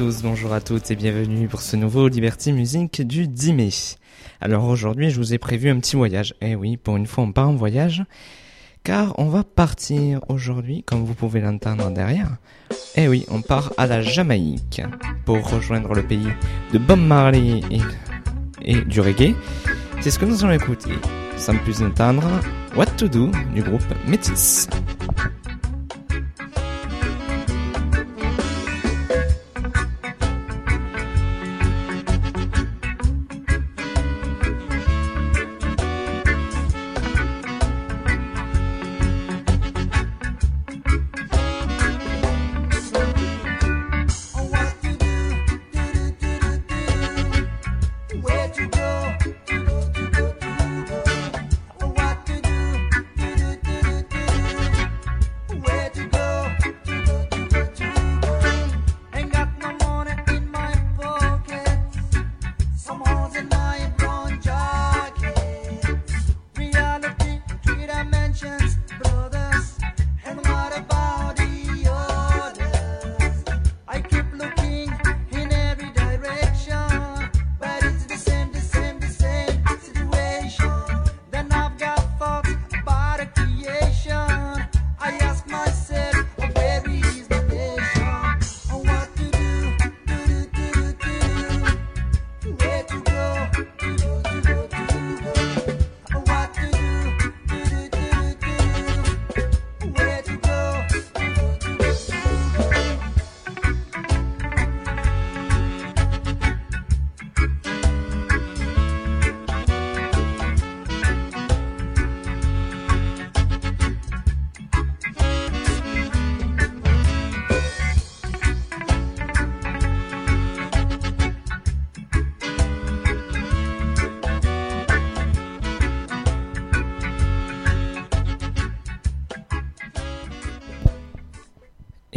bonjour à toutes et bienvenue pour ce nouveau Liberty Music du 10 mai. Alors aujourd'hui je vous ai prévu un petit voyage. Eh oui, pour une fois on part en voyage. Car on va partir aujourd'hui, comme vous pouvez l'entendre derrière. Eh oui, on part à la Jamaïque pour rejoindre le pays de Bob Marley et, et du reggae. C'est ce que nous allons écouter. Sans plus attendre, What to Do du groupe Métis.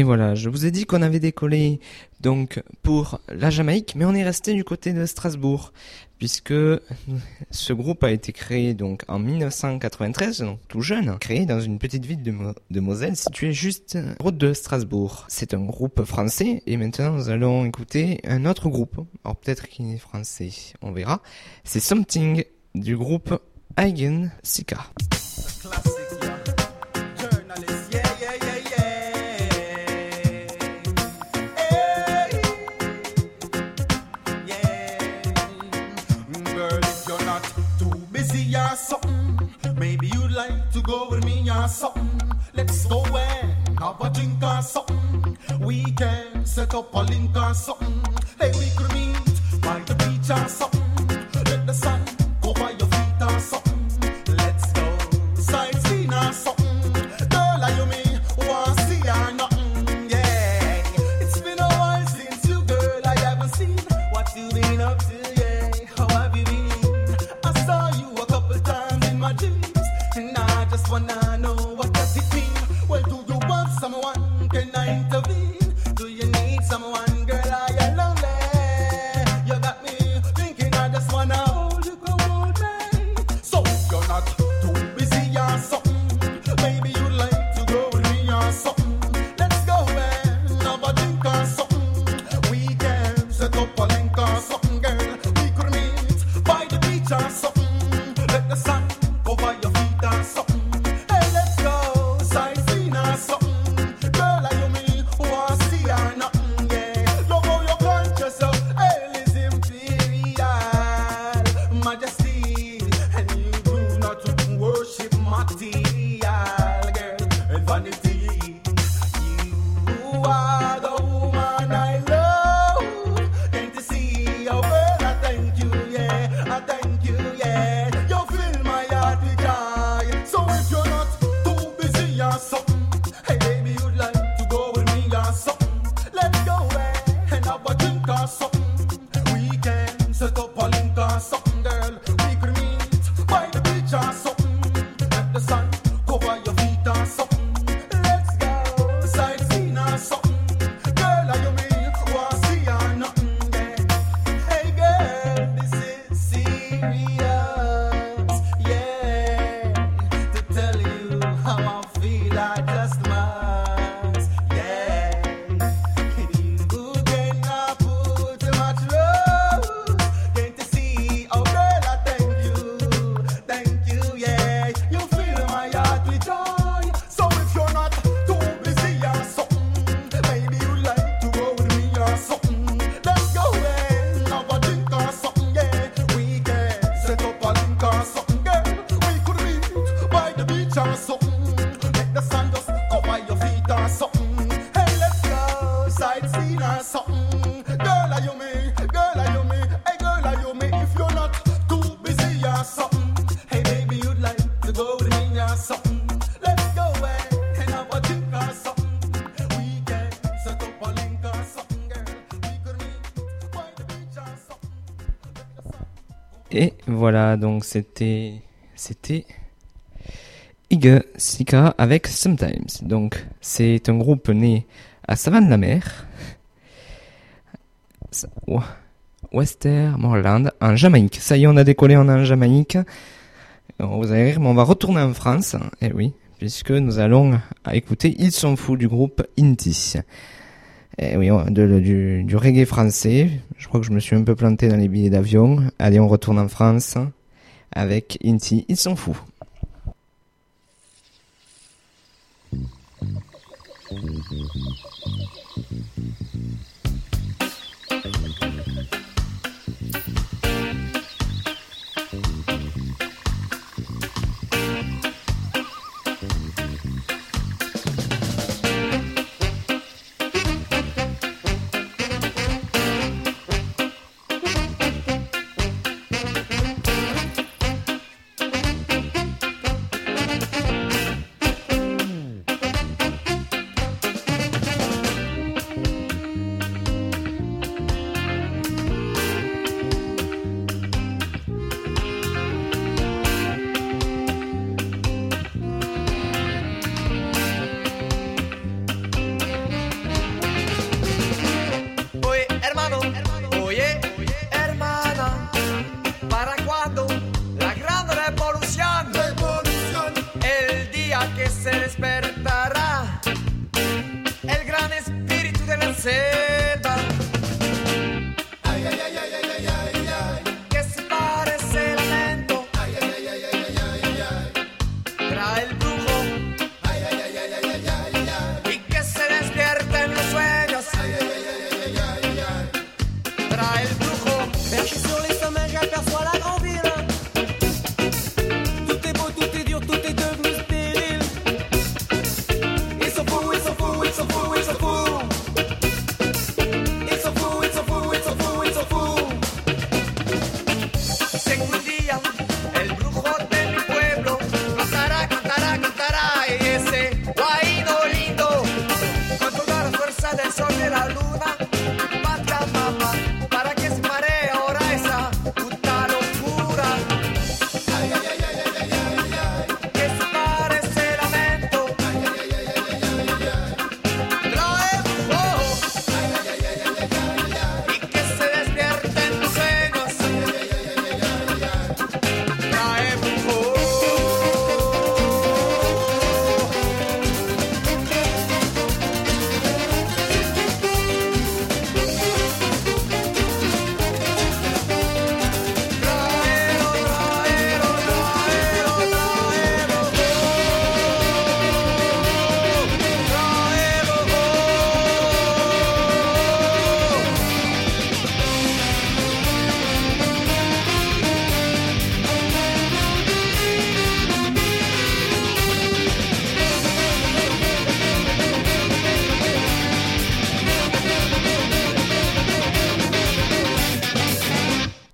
Et voilà, je vous ai dit qu'on avait décollé donc pour la Jamaïque, mais on est resté du côté de Strasbourg, puisque ce groupe a été créé donc en 1993, donc tout jeune, créé dans une petite ville de, Moselle située juste route de Strasbourg. C'est un groupe français, et maintenant nous allons écouter un autre groupe. Alors peut-être qu'il est français, on verra. C'est Something du groupe Eigen Sika. Something. Let's go and have a drink or something. We can set up a link or something. Hey, we could meet by the beach or something. Voilà, donc c'était c'était Sika avec Sometimes. Donc c'est un groupe né à Savane-la-Mer, Westmoreland, en Jamaïque. Ça y est, on a décollé, on en Jamaïque. Vous allez rire, mais on va retourner en France. Eh oui, puisque nous allons écouter Ils sont fous du groupe Inti. Eh oui, du, du reggae français. Je crois que je me suis un peu planté dans les billets d'avion. Allez, on retourne en France avec Inti. Ils sont fous. satisfaction.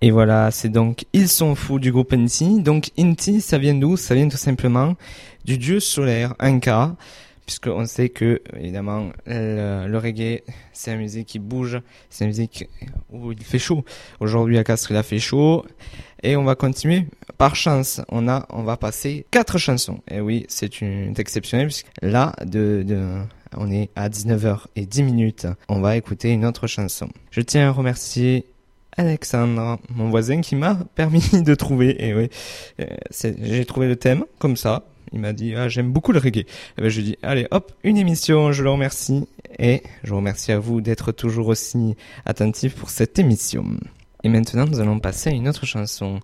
Et voilà, c'est donc Ils sont fous du groupe Inti. Donc Inti, ça vient d'où? Ça vient tout simplement du dieu solaire Inca, puisqu'on sait que évidemment le, reggae, c'est la musique qui bouge, c'est la musique où il fait chaud. Aujourd'hui à Castres, il a fait chaud. Et on va continuer. Par chance, on a, on va passer quatre chansons. Et oui, c'est une exceptionnel puisque là, on est à 19h et 10 minutes. On va écouter une autre chanson. Je tiens à remercier Alexandre, mon voisin, qui m'a permis de trouver. Et oui, euh, j'ai trouvé le thème comme ça. Il m'a dit ah j'aime beaucoup le reggae. Et eh ben je lui dis allez hop une émission. Je le remercie et je vous remercie à vous d'être toujours aussi attentif pour cette émission. Et maintenant nous allons passer à une autre chanson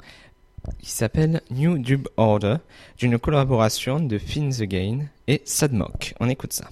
qui s'appelle New Dub Order d'une collaboration de Fin the Gain et Sadmock. On écoute ça.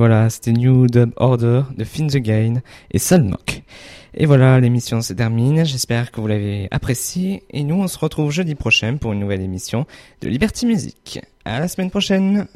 Voilà, c'était New Dub Order de Fin the Gain et Salmok. Et voilà, l'émission se termine. J'espère que vous l'avez apprécié. Et nous, on se retrouve jeudi prochain pour une nouvelle émission de Liberty Music. À la semaine prochaine!